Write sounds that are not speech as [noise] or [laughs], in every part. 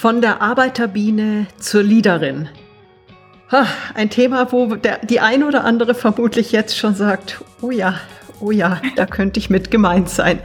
Von der Arbeiterbiene zur Leaderin. Ein Thema, wo der, die ein oder andere vermutlich jetzt schon sagt, oh ja, oh ja, da könnte ich mit gemeint sein.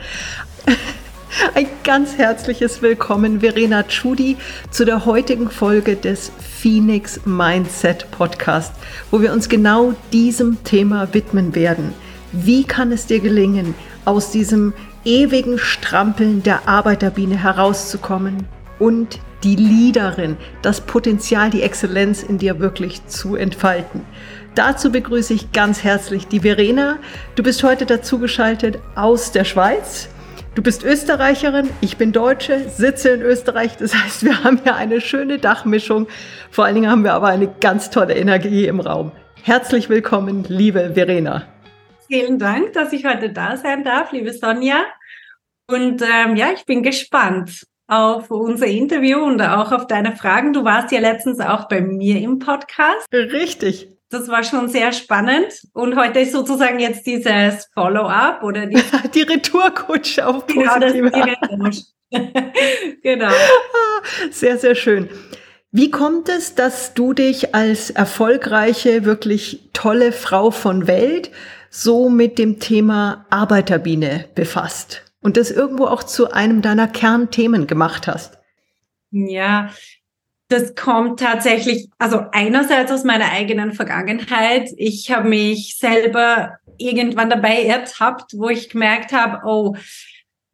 [laughs] Ein ganz herzliches Willkommen, Verena Tschudi, zu der heutigen Folge des Phoenix Mindset Podcast, wo wir uns genau diesem Thema widmen werden. Wie kann es dir gelingen, aus diesem ewigen Strampeln der Arbeiterbiene herauszukommen und die Leaderin, das Potenzial, die Exzellenz in dir wirklich zu entfalten. Dazu begrüße ich ganz herzlich die Verena. Du bist heute dazugeschaltet aus der Schweiz. Du bist Österreicherin, ich bin Deutsche, sitze in Österreich. Das heißt, wir haben hier eine schöne Dachmischung. Vor allen Dingen haben wir aber eine ganz tolle Energie im Raum. Herzlich willkommen, liebe Verena. Vielen Dank, dass ich heute da sein darf, liebe Sonja. Und ähm, ja, ich bin gespannt auf unser Interview und auch auf deine Fragen. Du warst ja letztens auch bei mir im Podcast. Richtig. Das war schon sehr spannend. Und heute ist sozusagen jetzt dieses Follow-up oder die, [laughs] die Retourkutsche auf positive genau, [laughs] genau. Sehr, sehr schön. Wie kommt es, dass du dich als erfolgreiche, wirklich tolle Frau von Welt so mit dem Thema Arbeiterbiene befasst? Und das irgendwo auch zu einem deiner Kernthemen gemacht hast? Ja, das kommt tatsächlich, also einerseits aus meiner eigenen Vergangenheit. Ich habe mich selber irgendwann dabei ertappt, wo ich gemerkt habe, oh,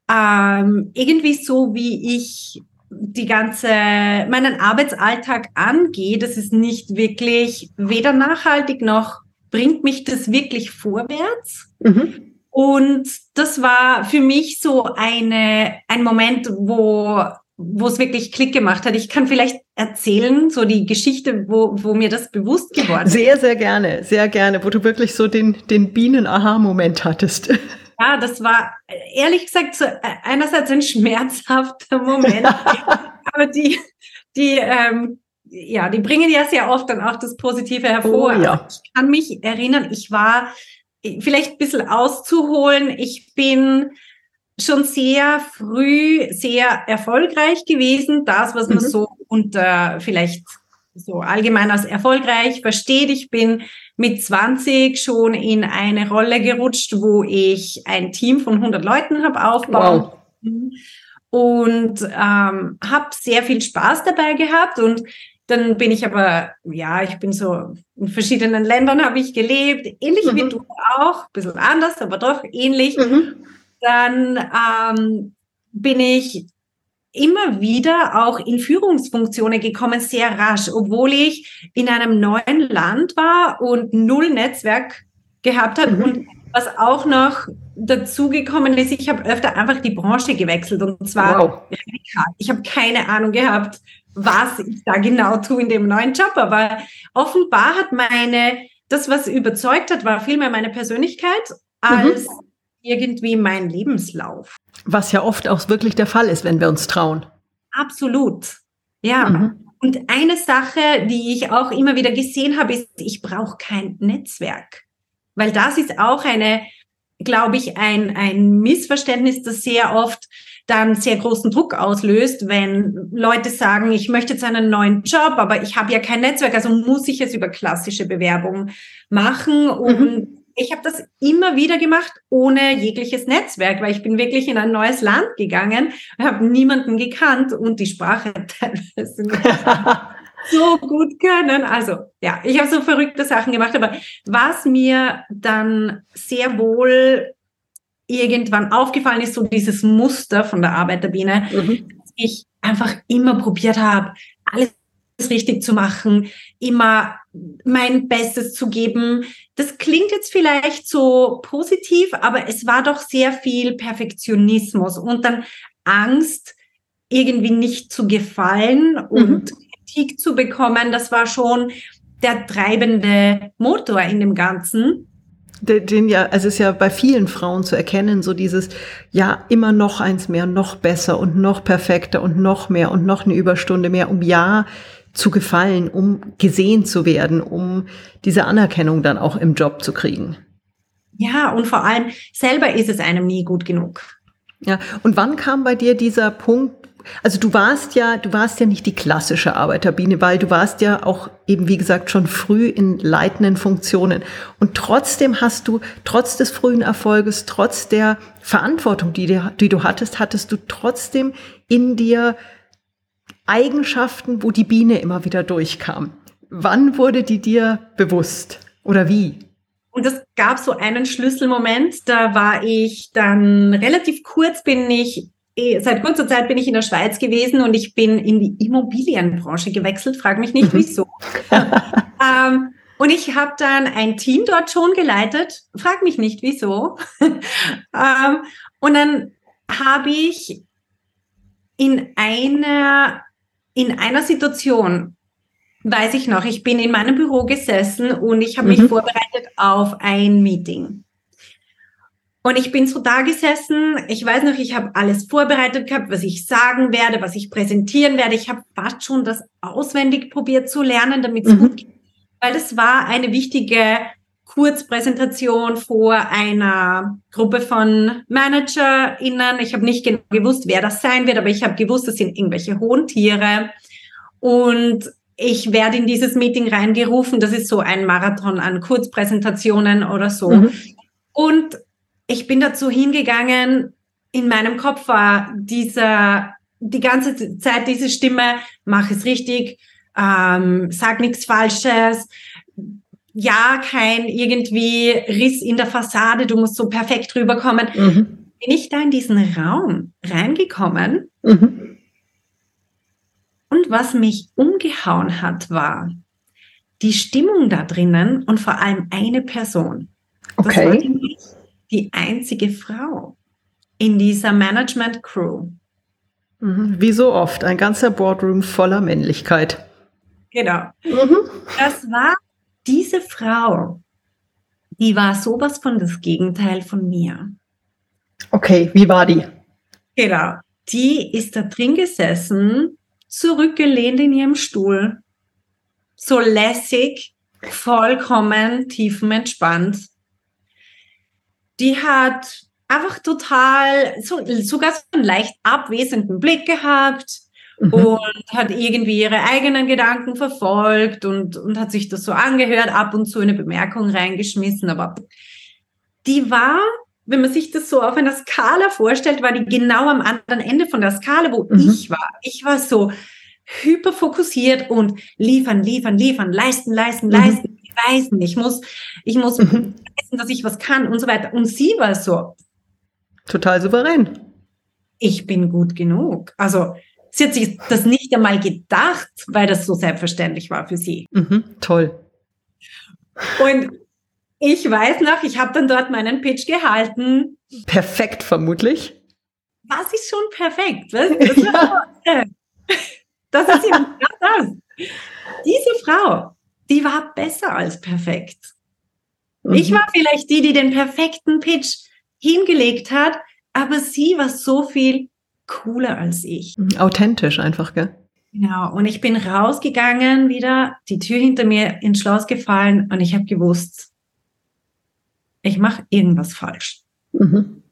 ähm, irgendwie so wie ich die ganze, meinen Arbeitsalltag angehe, das ist nicht wirklich weder nachhaltig noch bringt mich das wirklich vorwärts. Mhm. Und das war für mich so eine, ein Moment, wo, wo es wirklich Klick gemacht hat. Ich kann vielleicht erzählen, so die Geschichte, wo, wo mir das bewusst geworden ist. Sehr, sehr gerne, sehr gerne, wo du wirklich so den, den Bienen-Aha-Moment hattest. [laughs] Ja, das war ehrlich gesagt so einerseits ein schmerzhafter Moment, [laughs] aber die, die, ähm, ja, die bringen ja sehr oft dann auch das Positive hervor. Oh, ja. Ich kann mich erinnern, ich war vielleicht ein bisschen auszuholen. Ich bin schon sehr früh sehr erfolgreich gewesen. Das, was man mhm. so unter vielleicht so allgemein als erfolgreich versteht. Ich bin mit 20 schon in eine Rolle gerutscht, wo ich ein Team von 100 Leuten habe aufbauen. Wow. Und ähm, habe sehr viel Spaß dabei gehabt und dann bin ich aber, ja, ich bin so in verschiedenen Ländern habe ich gelebt, ähnlich mhm. wie du auch, ein bisschen anders, aber doch ähnlich. Mhm. Dann ähm, bin ich immer wieder auch in Führungsfunktionen gekommen, sehr rasch, obwohl ich in einem neuen Land war und null Netzwerk gehabt habe mhm. und was auch noch dazugekommen ist, ich habe öfter einfach die Branche gewechselt und zwar wow. Ich habe keine Ahnung gehabt, was ich da genau tue in dem neuen Job. Aber offenbar hat meine, das, was überzeugt hat, war vielmehr meine Persönlichkeit als mhm. irgendwie mein Lebenslauf. Was ja oft auch wirklich der Fall ist, wenn wir uns trauen. Absolut. Ja. Mhm. Und eine Sache, die ich auch immer wieder gesehen habe, ist, ich brauche kein Netzwerk. Weil das ist auch eine, glaube ich, ein, ein Missverständnis, das sehr oft dann sehr großen Druck auslöst, wenn Leute sagen, ich möchte jetzt einen neuen Job, aber ich habe ja kein Netzwerk, also muss ich es über klassische Bewerbungen machen. Und mhm. ich habe das immer wieder gemacht, ohne jegliches Netzwerk, weil ich bin wirklich in ein neues Land gegangen, habe niemanden gekannt und die Sprache [laughs] teilweise [laughs] so gut können. Also ja, ich habe so verrückte Sachen gemacht, aber was mir dann sehr wohl irgendwann aufgefallen ist, so dieses Muster von der Arbeiterbiene, mhm. dass ich einfach immer probiert habe, alles richtig zu machen, immer mein Bestes zu geben. Das klingt jetzt vielleicht so positiv, aber es war doch sehr viel Perfektionismus und dann Angst, irgendwie nicht zu gefallen und mhm. Kritik zu bekommen. Das war schon der treibende Motor in dem Ganzen den ja, also es ist ja bei vielen Frauen zu erkennen, so dieses, ja, immer noch eins mehr, noch besser und noch perfekter und noch mehr und noch eine Überstunde mehr, um ja zu gefallen, um gesehen zu werden, um diese Anerkennung dann auch im Job zu kriegen. Ja, und vor allem selber ist es einem nie gut genug. Ja, und wann kam bei dir dieser Punkt, also du warst ja, du warst ja nicht die klassische Arbeiterbiene, weil du warst ja auch eben, wie gesagt, schon früh in leitenden Funktionen. Und trotzdem hast du, trotz des frühen Erfolges, trotz der Verantwortung, die, dir, die du hattest, hattest du trotzdem in dir Eigenschaften, wo die Biene immer wieder durchkam. Wann wurde die dir bewusst oder wie? Und es gab so einen Schlüsselmoment, da war ich dann relativ kurz bin ich seit kurzer Zeit bin ich in der Schweiz gewesen und ich bin in die Immobilienbranche gewechselt. Frag mich nicht, mhm. wieso. [laughs] ähm, und ich habe dann ein Team dort schon geleitet. Frag mich nicht, wieso. [laughs] ähm, und dann habe ich in einer, in einer Situation, weiß ich noch, ich bin in meinem Büro gesessen und ich habe mhm. mich vorbereitet auf ein Meeting. Und ich bin so da gesessen. Ich weiß noch, ich habe alles vorbereitet gehabt, was ich sagen werde, was ich präsentieren werde. Ich habe fast schon das auswendig probiert zu lernen, damit es mhm. gut geht. Weil es war eine wichtige Kurzpräsentation vor einer Gruppe von ManagerInnen. Ich habe nicht genau gewusst, wer das sein wird, aber ich habe gewusst, das sind irgendwelche hohen Tiere. Und ich werde in dieses Meeting reingerufen. Das ist so ein Marathon an Kurzpräsentationen oder so. Mhm. Und ich bin dazu hingegangen, in meinem Kopf war dieser, die ganze Zeit diese Stimme, mach es richtig, ähm, sag nichts Falsches, ja, kein irgendwie Riss in der Fassade, du musst so perfekt rüberkommen. Mhm. Bin ich da in diesen Raum reingekommen mhm. und was mich umgehauen hat, war die Stimmung da drinnen und vor allem eine Person. Okay die einzige Frau in dieser Management Crew. Mhm. Wie so oft, ein ganzer Boardroom voller Männlichkeit. Genau. Mhm. Das war diese Frau, die war sowas von das Gegenteil von mir. Okay, wie war die? Genau. Die ist da drin gesessen, zurückgelehnt in ihrem Stuhl, so lässig, vollkommen tiefenentspannt die hat einfach total, so, sogar so einen leicht abwesenden Blick gehabt mhm. und hat irgendwie ihre eigenen Gedanken verfolgt und, und hat sich das so angehört, ab und zu eine Bemerkung reingeschmissen, aber die war, wenn man sich das so auf einer Skala vorstellt, war die genau am anderen Ende von der Skala, wo mhm. ich war. Ich war so hyperfokussiert und liefern, liefern, liefern, leisten, leisten, mhm. leisten, beweisen. Ich muss, ich muss mhm beweisen, dass ich was kann und so weiter. Und sie war so. Total souverän. Ich bin gut genug. Also sie hat sich das nicht einmal gedacht, weil das so selbstverständlich war für sie. Mhm, toll. Und ich weiß noch, ich habe dann dort meinen Pitch gehalten. Perfekt, vermutlich. Was ist schon perfekt? Was? [laughs] Das, ja. [laughs] das ist eben das. Diese Frau, die war besser als perfekt. Mhm. Ich war vielleicht die, die den perfekten Pitch hingelegt hat, aber sie war so viel cooler als ich. Mhm, authentisch einfach, gell? Genau. Und ich bin rausgegangen wieder, die Tür hinter mir ins Schloss gefallen und ich habe gewusst, ich mache irgendwas falsch. Mhm.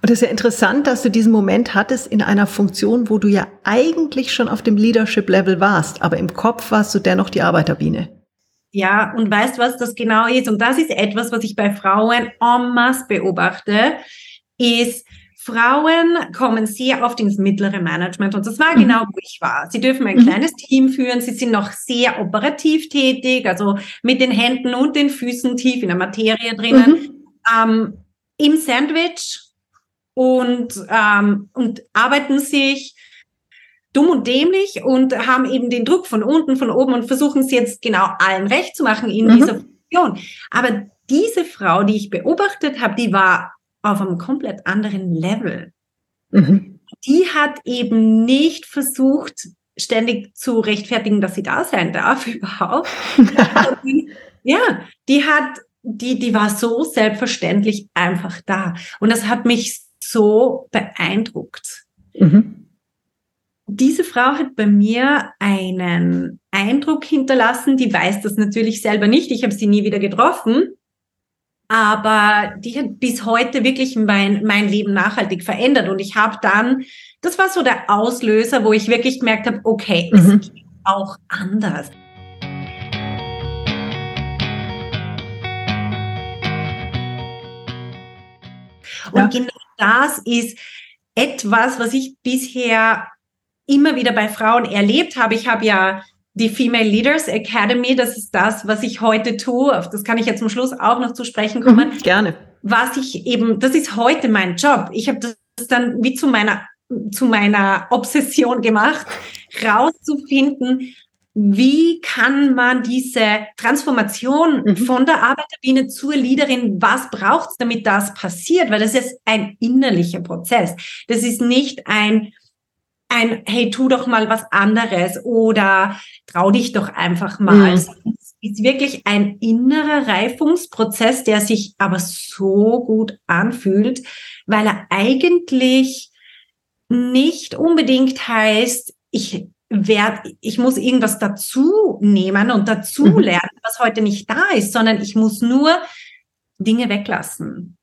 Und es ist ja interessant, dass du diesen Moment hattest in einer Funktion, wo du ja eigentlich schon auf dem Leadership-Level warst, aber im Kopf warst du dennoch die Arbeiterbiene. Ja, und weißt, was das genau ist? Und das ist etwas, was ich bei Frauen en masse beobachte, ist, Frauen kommen sehr oft ins mittlere Management und das war mhm. genau, wo ich war. Sie dürfen ein mhm. kleines Team führen, sie sind noch sehr operativ tätig, also mit den Händen und den Füßen tief in der Materie drinnen, mhm. ähm, im Sandwich und, ähm, und arbeiten sich dumm und dämlich und haben eben den Druck von unten, von oben und versuchen es jetzt genau allen recht zu machen in mhm. dieser Funktion. Aber diese Frau, die ich beobachtet habe, die war auf einem komplett anderen Level. Mhm. Die hat eben nicht versucht, ständig zu rechtfertigen, dass sie da sein darf [laughs] überhaupt. [laughs] ja, die hat, die, die war so selbstverständlich einfach da. Und das hat mich so beeindruckt. Mhm diese Frau hat bei mir einen Eindruck hinterlassen, die weiß das natürlich selber nicht, ich habe sie nie wieder getroffen, aber die hat bis heute wirklich mein, mein Leben nachhaltig verändert. Und ich habe dann, das war so der Auslöser, wo ich wirklich gemerkt habe, okay, mhm. es geht auch anders. Und ja. genau das ist etwas, was ich bisher immer wieder bei Frauen erlebt habe. Ich habe ja die Female Leaders Academy, das ist das, was ich heute tue. Auf das kann ich jetzt zum Schluss auch noch zu sprechen kommen. Mhm, gerne. Was ich eben, das ist heute mein Job. Ich habe das dann wie zu meiner zu meiner Obsession gemacht, rauszufinden, wie kann man diese Transformation mhm. von der Arbeiterbiene zur Leaderin, was braucht es, damit das passiert? Weil das ist ein innerlicher Prozess. Das ist nicht ein ein, hey, tu doch mal was anderes oder trau dich doch einfach mal. Mhm. Es ist wirklich ein innerer Reifungsprozess, der sich aber so gut anfühlt, weil er eigentlich nicht unbedingt heißt, ich werde, ich muss irgendwas dazu nehmen und dazu mhm. lernen, was heute nicht da ist, sondern ich muss nur Dinge weglassen.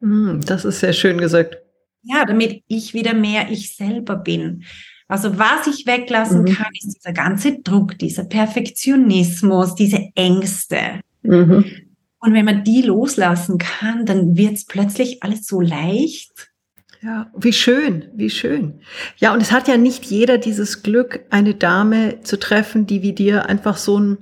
Mhm, das ist sehr schön gesagt. Ja, damit ich wieder mehr ich selber bin. Also was ich weglassen mhm. kann, ist dieser ganze Druck, dieser Perfektionismus, diese Ängste. Mhm. Und wenn man die loslassen kann, dann wird es plötzlich alles so leicht. Ja, wie schön, wie schön. Ja, und es hat ja nicht jeder dieses Glück, eine Dame zu treffen, die wie dir einfach so ein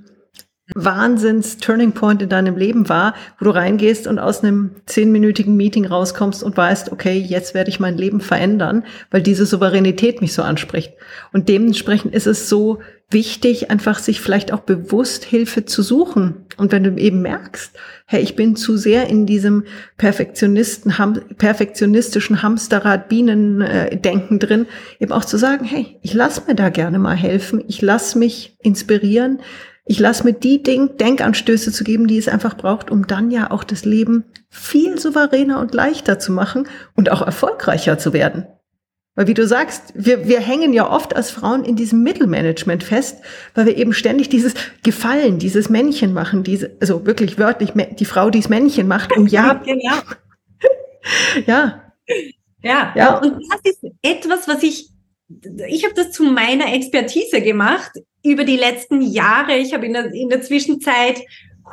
Wahnsinns-Turning Point in deinem Leben war, wo du reingehst und aus einem zehnminütigen Meeting rauskommst und weißt, okay, jetzt werde ich mein Leben verändern, weil diese Souveränität mich so anspricht. Und dementsprechend ist es so wichtig, einfach sich vielleicht auch bewusst Hilfe zu suchen. Und wenn du eben merkst, hey, ich bin zu sehr in diesem Perfektionisten, ham, perfektionistischen Hamsterrad Bienen-Denken drin, eben auch zu sagen, hey, ich lass mir da gerne mal helfen, ich lass mich inspirieren, ich lasse mir die Ding Denkanstöße zu geben, die es einfach braucht, um dann ja auch das Leben viel souveräner und leichter zu machen und auch erfolgreicher zu werden. Weil wie du sagst, wir, wir hängen ja oft als Frauen in diesem Mittelmanagement fest, weil wir eben ständig dieses Gefallen, dieses Männchen machen, diese, also wirklich wörtlich die Frau, die das Männchen macht, um ja. [laughs] genau. [laughs] ja. Ja. ja. Und das ist etwas, was ich ich habe das zu meiner Expertise gemacht über die letzten Jahre. Ich habe in der, in der Zwischenzeit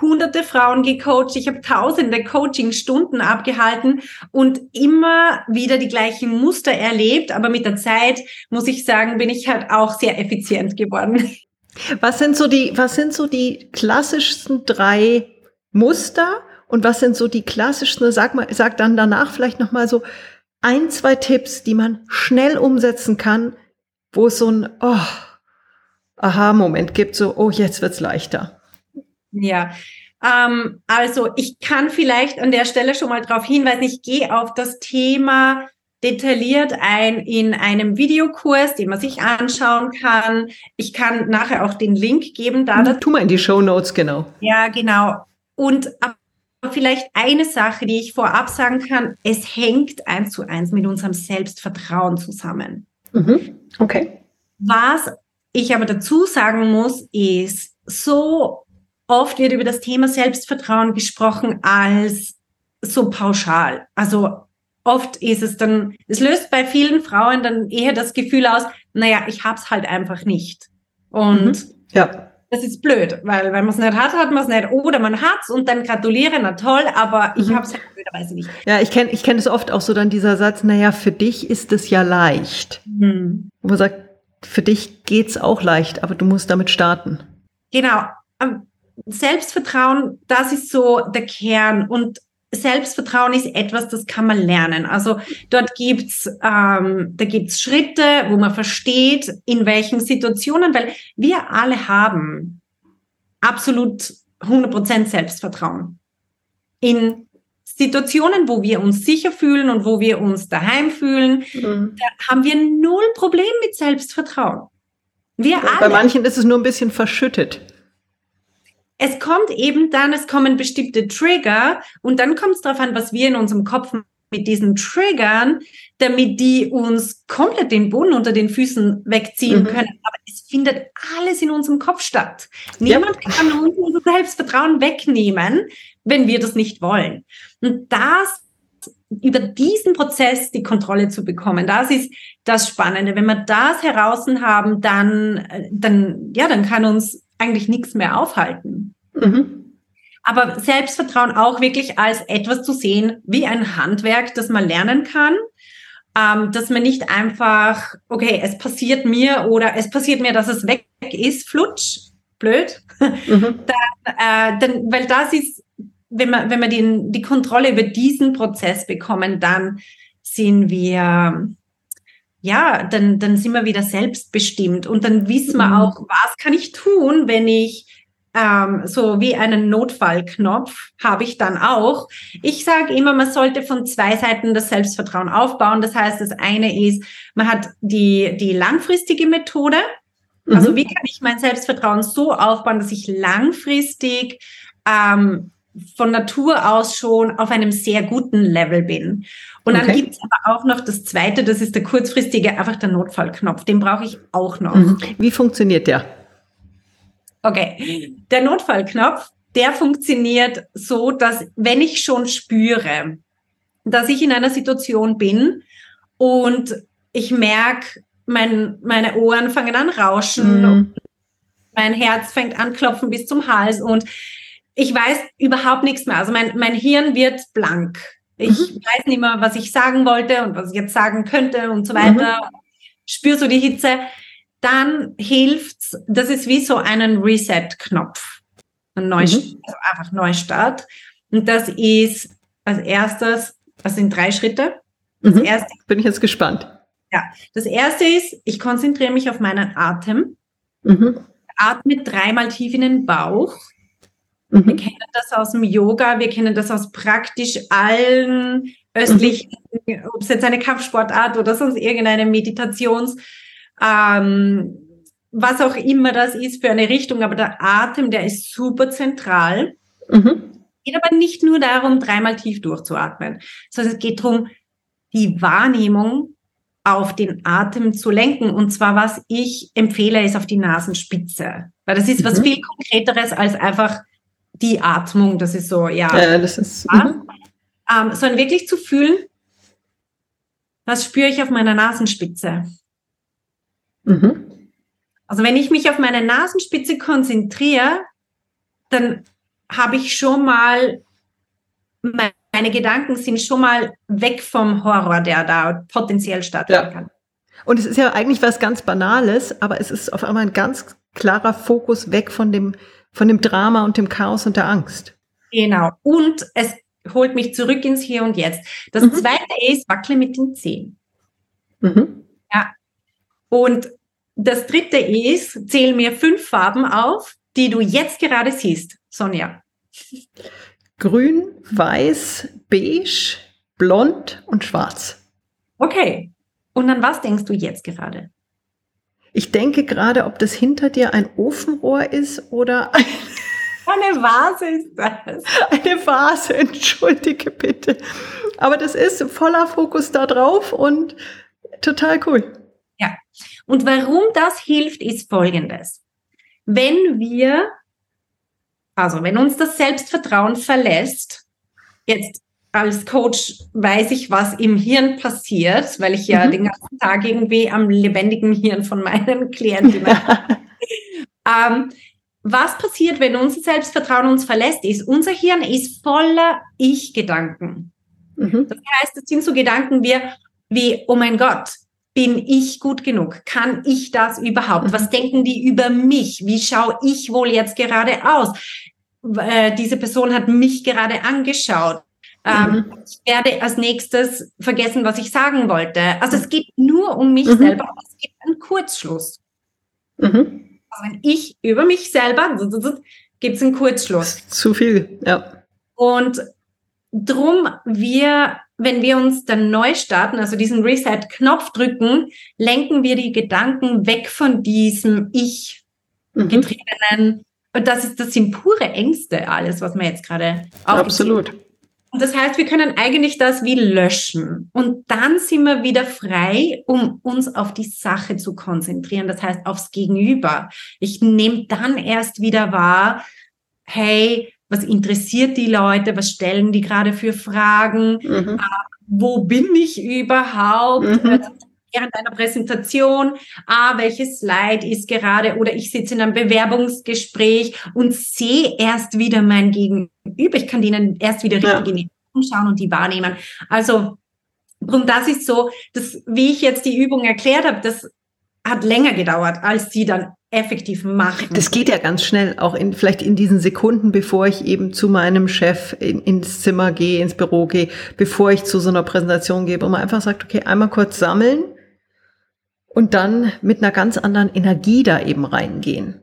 hunderte Frauen gecoacht, ich habe tausende Coaching-Stunden abgehalten und immer wieder die gleichen Muster erlebt. Aber mit der Zeit, muss ich sagen, bin ich halt auch sehr effizient geworden. Was sind so die, was sind so die klassischsten drei Muster und was sind so die klassischsten, sag mal, sag dann danach vielleicht nochmal so, ein, zwei Tipps, die man schnell umsetzen kann, wo es so ein oh, Aha-Moment gibt, so, oh, jetzt wird's leichter. Ja, ähm, also ich kann vielleicht an der Stelle schon mal darauf hinweisen, ich gehe auf das Thema detailliert ein in einem Videokurs, den man sich anschauen kann. Ich kann nachher auch den Link geben. Da mhm, tu mal in die Show Notes, genau. Ja, genau. Und vielleicht eine Sache, die ich vorab sagen kann, es hängt eins zu eins mit unserem Selbstvertrauen zusammen. Mhm. Okay. Was ich aber dazu sagen muss, ist, so oft wird über das Thema Selbstvertrauen gesprochen als so pauschal. Also oft ist es dann, es löst bei vielen Frauen dann eher das Gefühl aus, naja, ich hab's halt einfach nicht. Und mhm. ja das ist blöd, weil wenn man es nicht hat, hat man es nicht. Oder man hat's und dann gratuliere, na toll, aber ich mhm. habe es halt blöderweise nicht. Ja, ich kenne ich kenn es oft auch so dann dieser Satz, naja, für dich ist es ja leicht. Mhm. Wo man sagt, für dich geht's auch leicht, aber du musst damit starten. Genau. Selbstvertrauen, das ist so der Kern. Und Selbstvertrauen ist etwas, das kann man lernen. Also dort gibt's ähm, da gibt's Schritte, wo man versteht, in welchen Situationen, weil wir alle haben absolut 100% Selbstvertrauen. In Situationen, wo wir uns sicher fühlen und wo wir uns daheim fühlen, mhm. da haben wir null Problem mit Selbstvertrauen. Wir alle. Bei manchen ist es nur ein bisschen verschüttet es kommt eben dann, es kommen bestimmte Trigger und dann kommt es darauf an, was wir in unserem Kopf mit diesen Triggern, damit die uns komplett den Boden unter den Füßen wegziehen mhm. können. Aber es findet alles in unserem Kopf statt. Niemand ja. kann uns unser Selbstvertrauen wegnehmen, wenn wir das nicht wollen. Und das über diesen Prozess die Kontrolle zu bekommen. Das ist das Spannende. Wenn wir das heraus haben, dann, dann, ja, dann kann uns eigentlich nichts mehr aufhalten. Mhm. Aber Selbstvertrauen auch wirklich als etwas zu sehen, wie ein Handwerk, das man lernen kann, ähm, dass man nicht einfach, okay, es passiert mir oder es passiert mir, dass es weg ist, flutsch, blöd. Mhm. [laughs] dann, äh, dann, weil das ist wenn wir, wenn wir den, die Kontrolle über diesen Prozess bekommen, dann sind wir, ja, dann, dann sind wir wieder selbstbestimmt und dann wissen wir mhm. auch, was kann ich tun, wenn ich ähm, so wie einen Notfallknopf habe ich dann auch. Ich sage immer, man sollte von zwei Seiten das Selbstvertrauen aufbauen. Das heißt, das eine ist, man hat die, die langfristige Methode. Also mhm. wie kann ich mein Selbstvertrauen so aufbauen, dass ich langfristig ähm, von Natur aus schon auf einem sehr guten Level bin. Und okay. dann gibt es aber auch noch das Zweite, das ist der kurzfristige, einfach der Notfallknopf. Den brauche ich auch noch. Mhm. Wie funktioniert der? Okay, der Notfallknopf, der funktioniert so, dass wenn ich schon spüre, dass ich in einer Situation bin und ich merke, mein, meine Ohren fangen an rauschen, mhm. mein Herz fängt an klopfen bis zum Hals und ich weiß überhaupt nichts mehr. Also mein, mein Hirn wird blank. Ich mhm. weiß nicht mehr, was ich sagen wollte und was ich jetzt sagen könnte und so weiter. Mhm. Spür so die Hitze. Dann hilft's, das ist wie so einen Reset-Knopf. Ein Neustart, mhm. also einfach Neustart. Und das ist als erstes, das sind drei Schritte. Das mhm. erste, Bin ich jetzt gespannt. Ja, das erste ist, ich konzentriere mich auf meinen Atem. Mhm. Atme dreimal tief in den Bauch. Mhm. Wir kennen das aus dem Yoga, wir kennen das aus praktisch allen östlichen, mhm. ob es jetzt eine Kampfsportart oder sonst irgendeine Meditations, ähm, was auch immer das ist für eine Richtung, aber der Atem, der ist super zentral. Mhm. Geht aber nicht nur darum, dreimal tief durchzuatmen, sondern es geht darum, die Wahrnehmung auf den Atem zu lenken. Und zwar, was ich empfehle, ist auf die Nasenspitze. Weil das ist was mhm. viel konkreteres als einfach die Atmung, das ist so, ja. Ja, das ist. Mhm. Ähm, sondern wirklich zu fühlen, was spüre ich auf meiner Nasenspitze. Mhm. Also wenn ich mich auf meine Nasenspitze konzentriere, dann habe ich schon mal, meine Gedanken sind schon mal weg vom Horror, der da potenziell stattfinden ja. kann. Und es ist ja eigentlich was ganz Banales, aber es ist auf einmal ein ganz klarer Fokus weg von dem von dem Drama und dem Chaos und der Angst. Genau. Und es holt mich zurück ins Hier und Jetzt. Das mhm. zweite ist, wackle mit den Zehen. Mhm. Ja. Und das dritte ist, zähl mir fünf Farben auf, die du jetzt gerade siehst, Sonja. Grün, weiß, beige, blond und schwarz. Okay. Und an was denkst du jetzt gerade? Ich denke gerade, ob das hinter dir ein Ofenrohr ist oder ein eine Vase ist das. [laughs] Eine Vase, entschuldige bitte. Aber das ist voller Fokus da drauf und total cool. Ja. Und warum das hilft, ist folgendes. Wenn wir, also wenn uns das Selbstvertrauen verlässt, jetzt als Coach weiß ich, was im Hirn passiert, weil ich ja mhm. den ganzen Tag irgendwie am lebendigen Hirn von meinen [laughs] Klienten [laughs] ähm, was passiert, wenn unser Selbstvertrauen uns verlässt, ist, unser Hirn ist voller Ich-Gedanken. Mhm. Das heißt, es sind so Gedanken wie, wie, oh mein Gott, bin ich gut genug? Kann ich das überhaupt? Mhm. Was denken die über mich? Wie schaue ich wohl jetzt gerade aus? Äh, diese Person hat mich gerade angeschaut. Ähm, mhm. Ich werde als nächstes vergessen, was ich sagen wollte. Also es geht nur um mich mhm. selber, aber es gibt einen Kurzschluss. Mhm. Also wenn ich über mich selber, gibt es einen Kurzschluss. Zu viel, ja. Und drum wir, wenn wir uns dann neu starten, also diesen Reset-Knopf drücken, lenken wir die Gedanken weg von diesem Ich mhm. getriebenen. Und das ist, das sind pure Ängste, alles, was wir jetzt gerade Absolut. Und das heißt, wir können eigentlich das wie löschen. Und dann sind wir wieder frei, um uns auf die Sache zu konzentrieren. Das heißt, aufs Gegenüber. Ich nehme dann erst wieder wahr, hey, was interessiert die Leute, was stellen die gerade für Fragen, mhm. äh, wo bin ich überhaupt? Mhm. Äh, während einer Präsentation, ah, welches Slide ist gerade oder ich sitze in einem Bewerbungsgespräch und sehe erst wieder mein Gegenüber. Ich kann denen erst wieder richtig ja. in die Augen schauen und die wahrnehmen. Also, und das ist so, dass, wie ich jetzt die Übung erklärt habe, das hat länger gedauert, als sie dann effektiv machen. Das geht ja ganz schnell, auch in, vielleicht in diesen Sekunden, bevor ich eben zu meinem Chef in, ins Zimmer gehe, ins Büro gehe, bevor ich zu so einer Präsentation gehe, wo man einfach sagt, okay, einmal kurz sammeln und dann mit einer ganz anderen Energie da eben reingehen.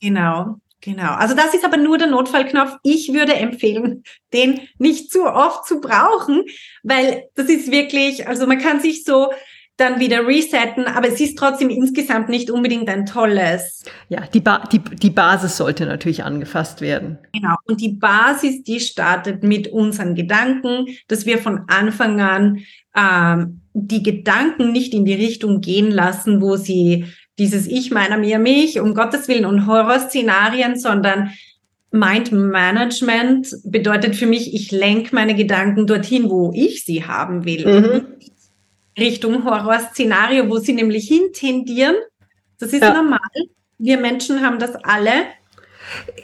Genau. Genau. Also das ist aber nur der Notfallknopf. Ich würde empfehlen, den nicht zu oft zu brauchen, weil das ist wirklich, also man kann sich so dann wieder resetten, aber es ist trotzdem insgesamt nicht unbedingt ein tolles. Ja, die, ba die, die Basis sollte natürlich angefasst werden. Genau. Und die Basis, die startet mit unseren Gedanken, dass wir von Anfang an ähm, die Gedanken nicht in die Richtung gehen lassen, wo sie dieses Ich, meiner, mir, mich, um Gottes Willen und Horrorszenarien, sondern Mind Management bedeutet für mich, ich lenke meine Gedanken dorthin, wo ich sie haben will. Mhm. Richtung Horrorszenario, wo sie nämlich hintendieren. Das ist ja. normal. Wir Menschen haben das alle.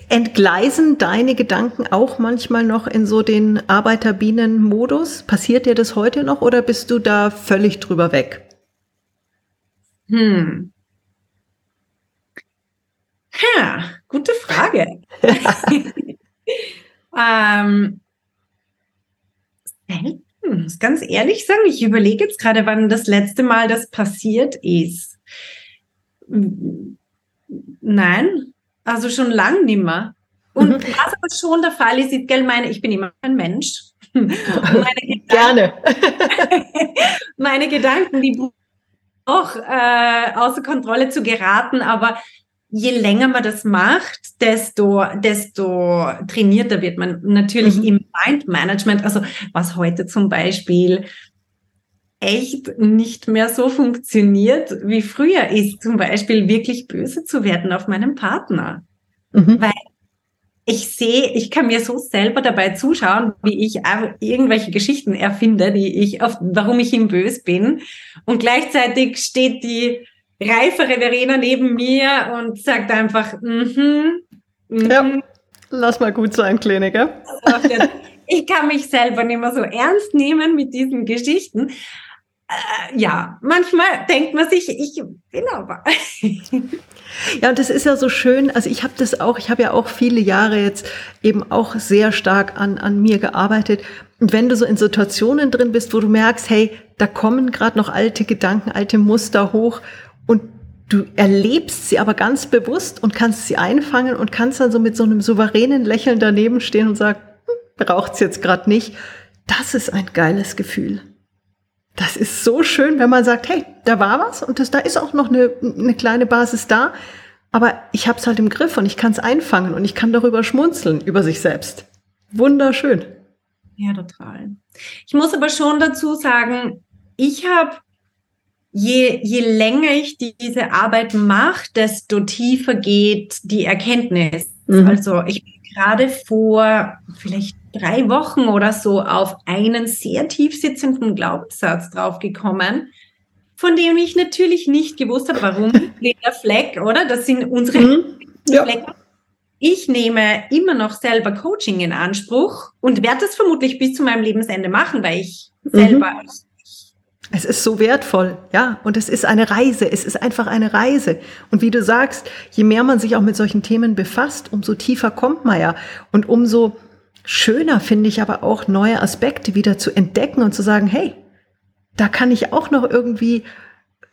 Entgleisen deine Gedanken auch manchmal noch in so den Arbeiterbienen-Modus? Passiert dir das heute noch oder bist du da völlig drüber weg? Hm. Ha, gute Frage. [laughs] [laughs] ähm, selten muss ganz ehrlich sagen, ich überlege jetzt gerade, wann das letzte Mal das passiert ist. Nein, also schon lang nimmer. Und mhm. was aber schon der Fall ist, ist, gell, meine, ich bin immer ein Mensch. [laughs] Meine [laughs] Gerne. [laughs] meine Gedanken, die auch äh, außer Kontrolle zu geraten, aber je länger man das macht, desto, desto trainierter wird man natürlich mhm. im Mind-Management. Also was heute zum Beispiel echt nicht mehr so funktioniert wie früher ist, zum Beispiel wirklich böse zu werden auf meinen Partner. Mhm. Weil ich sehe, ich kann mir so selber dabei zuschauen, wie ich irgendwelche Geschichten erfinde, die ich auf, warum ich ihm böse bin. Und gleichzeitig steht die reifere Verena neben mir und sagt einfach, mhm. Mm ja, lass mal gut sein, Kleine, gell? Ich kann mich selber nicht mehr so ernst nehmen mit diesen Geschichten. Äh, ja, manchmal denkt man sich, ich bin aber. Ja, und das ist ja so schön. Also ich habe das auch, ich habe ja auch viele Jahre jetzt eben auch sehr stark an, an mir gearbeitet. Und wenn du so in Situationen drin bist, wo du merkst, hey, da kommen gerade noch alte Gedanken, alte Muster hoch und du erlebst sie aber ganz bewusst und kannst sie einfangen und kannst dann so mit so einem souveränen Lächeln daneben stehen und sagen, hm, braucht es jetzt gerade nicht. Das ist ein geiles Gefühl. Das ist so schön, wenn man sagt, hey, da war was und das, da ist auch noch eine, eine kleine Basis da, aber ich habe es halt im Griff und ich kann es einfangen und ich kann darüber schmunzeln, über sich selbst. Wunderschön. Ja, total. Ich muss aber schon dazu sagen, ich habe je, je länger ich diese Arbeit mache, desto tiefer geht die Erkenntnis. Mhm. Also ich bin gerade vor vielleicht drei Wochen oder so auf einen sehr tief sitzenden Glaubenssatz draufgekommen, von dem ich natürlich nicht gewusst habe, warum [laughs] der Fleck, oder? Das sind unsere mhm. ja. Flecken. Ich nehme immer noch selber Coaching in Anspruch und werde das vermutlich bis zu meinem Lebensende machen, weil ich mhm. selber es ist so wertvoll, ja. Und es ist eine Reise. Es ist einfach eine Reise. Und wie du sagst, je mehr man sich auch mit solchen Themen befasst, umso tiefer kommt man ja. Und umso schöner finde ich aber auch neue Aspekte wieder zu entdecken und zu sagen, hey, da kann ich auch noch irgendwie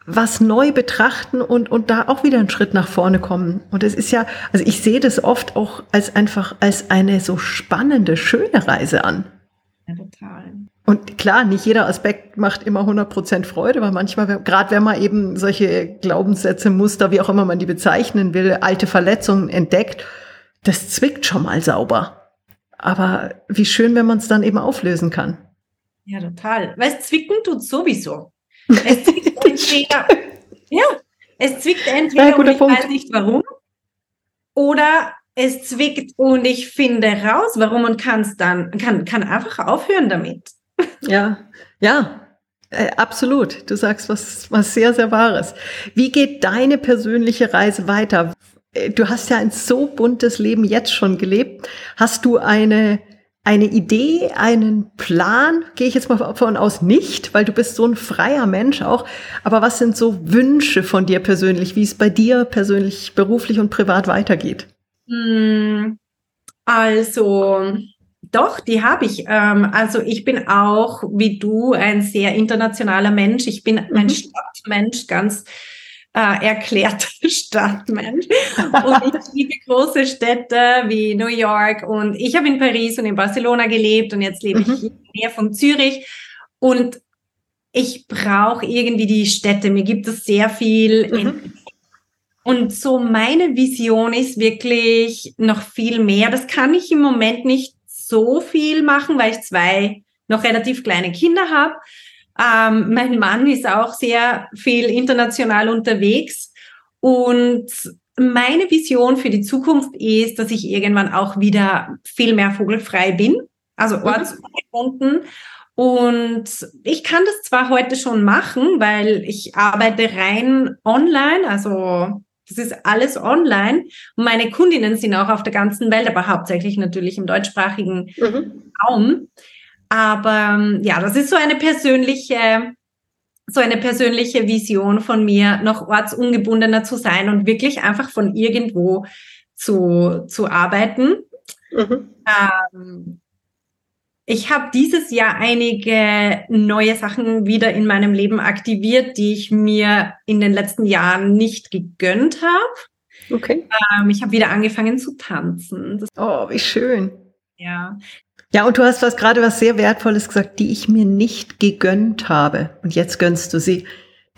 was neu betrachten und, und da auch wieder einen Schritt nach vorne kommen. Und es ist ja, also ich sehe das oft auch als einfach als eine so spannende, schöne Reise an. Ja, total. Und klar, nicht jeder Aspekt macht immer 100% Freude, weil manchmal, gerade wenn man eben solche Glaubenssätze, Muster, wie auch immer man die bezeichnen will, alte Verletzungen entdeckt, das zwickt schon mal sauber. Aber wie schön, wenn man es dann eben auflösen kann. Ja, total. Weil es zwicken tut sowieso. [laughs] Es zwickt entweder, ja, es zwickt entweder ja, und ich Punkt. weiß nicht warum, oder es zwickt und ich finde raus, warum und kann es dann, kann, kann einfach aufhören damit. Ja, ja, äh, absolut. Du sagst was, was sehr, sehr Wahres. Wie geht deine persönliche Reise weiter? Äh, du hast ja ein so buntes Leben jetzt schon gelebt. Hast du eine, eine Idee, einen Plan? Gehe ich jetzt mal davon aus, nicht, weil du bist so ein freier Mensch auch. Aber was sind so Wünsche von dir persönlich, wie es bei dir persönlich, beruflich und privat weitergeht? Hm, also, doch, die habe ich. Ähm, also ich bin auch, wie du, ein sehr internationaler Mensch. Ich bin mhm. ein Stadtmensch, ganz äh, erklärter [laughs] Stadtmensch. Und ich liebe große Städte wie New York. Und ich habe in Paris und in Barcelona gelebt und jetzt lebe mhm. ich in der Nähe von Zürich. Und ich brauche irgendwie die Städte. Mir gibt es sehr viel mhm. Und so meine Vision ist wirklich noch viel mehr. Das kann ich im Moment nicht so viel machen, weil ich zwei noch relativ kleine Kinder habe. Ähm, mein Mann ist auch sehr viel international unterwegs. Und meine Vision für die Zukunft ist, dass ich irgendwann auch wieder viel mehr vogelfrei bin, also mhm. ortsungebunden. Und ich kann das zwar heute schon machen, weil ich arbeite rein online, also das ist alles online. Und meine Kundinnen sind auch auf der ganzen Welt, aber hauptsächlich natürlich im deutschsprachigen mhm. Raum. Aber ähm, ja, das ist so eine persönliche, so eine persönliche Vision von mir, noch ortsungebundener zu sein und wirklich einfach von irgendwo zu, zu arbeiten. Mhm. Ähm, ich habe dieses Jahr einige neue Sachen wieder in meinem Leben aktiviert, die ich mir in den letzten Jahren nicht gegönnt habe. Okay. Ähm, ich habe wieder angefangen zu tanzen. Das oh, wie schön. Ja. Ja, und du hast was gerade was sehr Wertvolles gesagt, die ich mir nicht gegönnt habe. Und jetzt gönnst du sie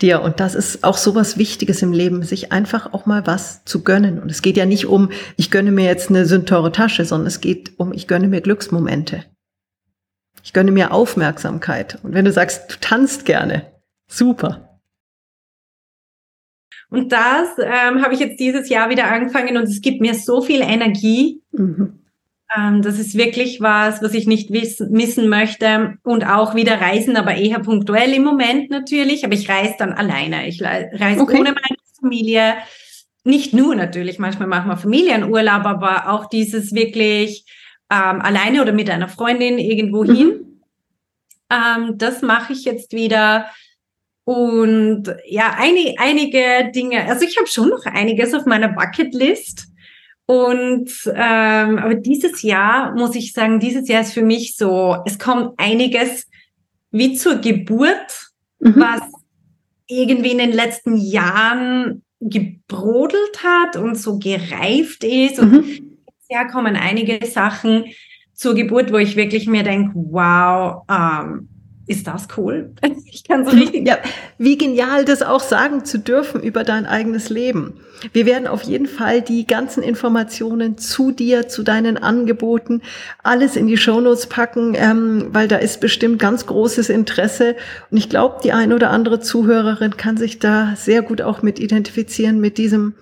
dir. Und das ist auch so was Wichtiges im Leben, sich einfach auch mal was zu gönnen. Und es geht ja nicht um, ich gönne mir jetzt eine sündteure Tasche, sondern es geht um, ich gönne mir Glücksmomente. Ich gönne mir Aufmerksamkeit. Und wenn du sagst, du tanzt gerne, super. Und das ähm, habe ich jetzt dieses Jahr wieder angefangen und es gibt mir so viel Energie. Mhm. Ähm, das ist wirklich was, was ich nicht wissen, missen möchte. Und auch wieder reisen, aber eher punktuell im Moment natürlich. Aber ich reise dann alleine. Ich reise okay. ohne meine Familie. Nicht nur natürlich, manchmal machen wir Familienurlaub, aber auch dieses wirklich ähm, alleine oder mit einer Freundin irgendwo mhm. hin. Ähm, das mache ich jetzt wieder. Und ja, eine, einige Dinge, also ich habe schon noch einiges auf meiner Bucketlist. Und ähm, aber dieses Jahr muss ich sagen, dieses Jahr ist für mich so, es kommt einiges wie zur Geburt, mhm. was irgendwie in den letzten Jahren gebrodelt hat und so gereift ist. Und mhm Jahr kommen einige Sachen zur Geburt, wo ich wirklich mir denke, wow, ähm, ist das cool? [laughs] Ich kann so richtig. Ja, wie genial, das auch sagen zu dürfen über dein eigenes Leben. Wir werden auf jeden Fall die ganzen Informationen zu dir, zu deinen Angeboten, alles in die Shownotes packen, ähm, weil da ist bestimmt ganz großes Interesse. Und ich glaube, die eine oder andere Zuhörerin kann sich da sehr gut auch mit identifizieren, mit diesem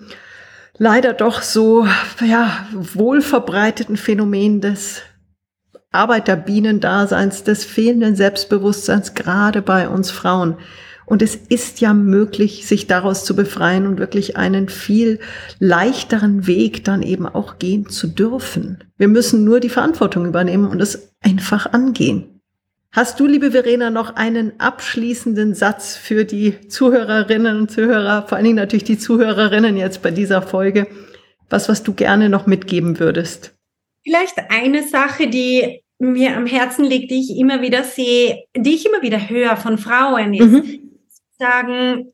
leider doch so, ja, wohlverbreiteten Phänomen des Arbeiterbienendaseins, des fehlenden Selbstbewusstseins, gerade bei uns Frauen. Und es ist ja möglich, sich daraus zu befreien und wirklich einen viel leichteren Weg dann eben auch gehen zu dürfen. Wir müssen nur die Verantwortung übernehmen und es einfach angehen. Hast du, liebe Verena, noch einen abschließenden Satz für die Zuhörerinnen und Zuhörer, vor allen Dingen natürlich die Zuhörerinnen jetzt bei dieser Folge, was, was du gerne noch mitgeben würdest? Vielleicht eine Sache, die mir am Herzen liegt, die ich immer wieder sehe, die ich immer wieder höre von Frauen, ist mhm. sagen,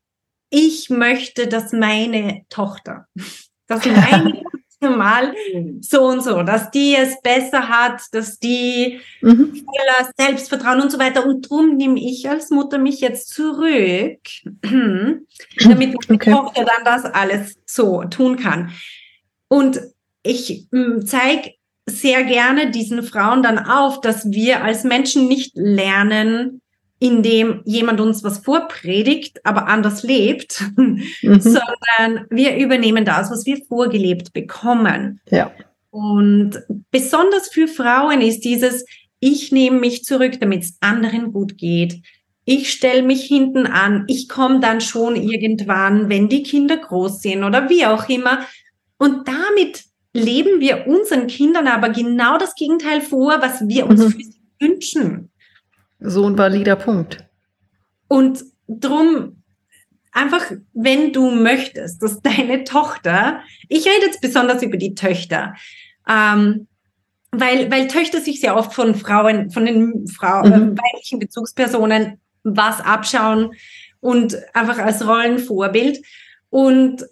ich möchte, dass meine Tochter, [laughs] dass meine mal so und so, dass die es besser hat, dass die mhm. voller Selbstvertrauen und so weiter. Und drum nehme ich als Mutter mich jetzt zurück, [clears throat] damit meine okay. Tochter dann das alles so tun kann. Und ich hm, zeige sehr gerne diesen Frauen dann auf, dass wir als Menschen nicht lernen, indem jemand uns was vorpredigt, aber anders lebt, mhm. [laughs] sondern wir übernehmen das, was wir vorgelebt bekommen. Ja. Und besonders für Frauen ist dieses, ich nehme mich zurück, damit es anderen gut geht. Ich stelle mich hinten an, ich komme dann schon irgendwann, wenn die Kinder groß sind oder wie auch immer. Und damit leben wir unseren Kindern aber genau das Gegenteil vor, was wir uns mhm. für sie wünschen. So ein valider Punkt. Und drum einfach, wenn du möchtest, dass deine Tochter, ich rede jetzt besonders über die Töchter, ähm, weil, weil Töchter sich sehr oft von Frauen, von den Frau, mhm. äh, weiblichen Bezugspersonen was abschauen und einfach als Rollenvorbild. Und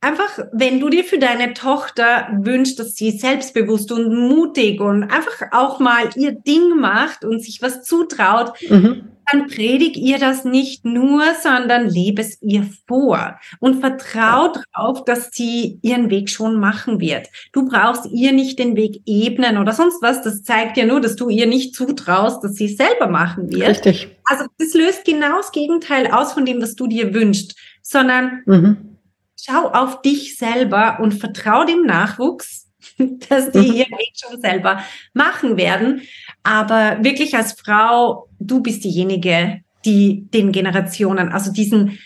einfach, wenn du dir für deine Tochter wünschst, dass sie selbstbewusst und mutig und einfach auch mal ihr Ding macht und sich was zutraut, mhm. dann predig ihr das nicht nur, sondern lebe es ihr vor und vertrau darauf, dass sie ihren Weg schon machen wird. Du brauchst ihr nicht den Weg ebnen oder sonst was. Das zeigt ja nur, dass du ihr nicht zutraust, dass sie es selber machen wird. Richtig. Also das löst genau das Gegenteil aus von dem, was du dir wünschst, sondern mhm schau auf dich selber und vertrau dem Nachwuchs, [laughs] dass die mhm. ihr Weg schon selber machen werden. Aber wirklich als Frau, du bist diejenige, die den Generationen, also diesen,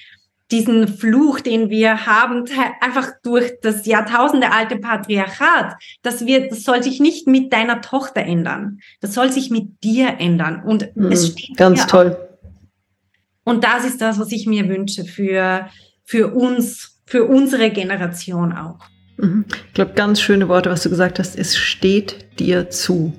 diesen Fluch, den wir haben, einfach durch das Jahrtausende alte Patriarchat, das wird, das soll sich nicht mit deiner Tochter ändern. Das soll sich mit dir ändern. Und mhm, es steht ganz toll. Und das ist das, was ich mir wünsche für, für uns für unsere Generation auch. Mhm. Ich glaube, ganz schöne Worte, was du gesagt hast. Es steht dir zu.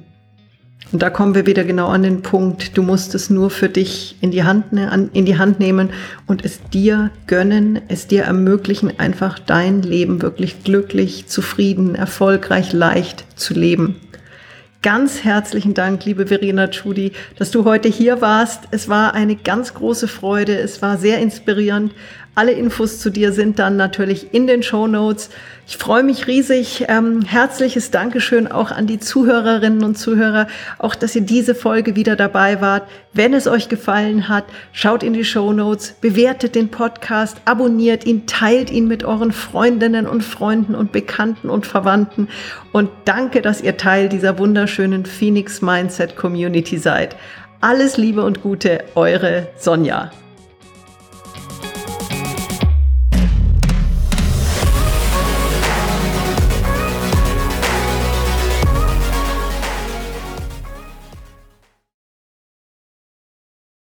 Und da kommen wir wieder genau an den Punkt. Du musst es nur für dich in die Hand, ne, in die Hand nehmen und es dir gönnen, es dir ermöglichen, einfach dein Leben wirklich glücklich, zufrieden, erfolgreich, leicht zu leben. Ganz herzlichen Dank, liebe Verena Tschudi, dass du heute hier warst. Es war eine ganz große Freude. Es war sehr inspirierend. Alle Infos zu dir sind dann natürlich in den Show Notes. Ich freue mich riesig. Ähm, herzliches Dankeschön auch an die Zuhörerinnen und Zuhörer, auch dass ihr diese Folge wieder dabei wart. Wenn es euch gefallen hat, schaut in die Show Notes, bewertet den Podcast, abonniert ihn, teilt ihn mit euren Freundinnen und Freunden und Bekannten und Verwandten. Und danke, dass ihr Teil dieser wunderschönen Phoenix Mindset Community seid. Alles Liebe und Gute, eure Sonja.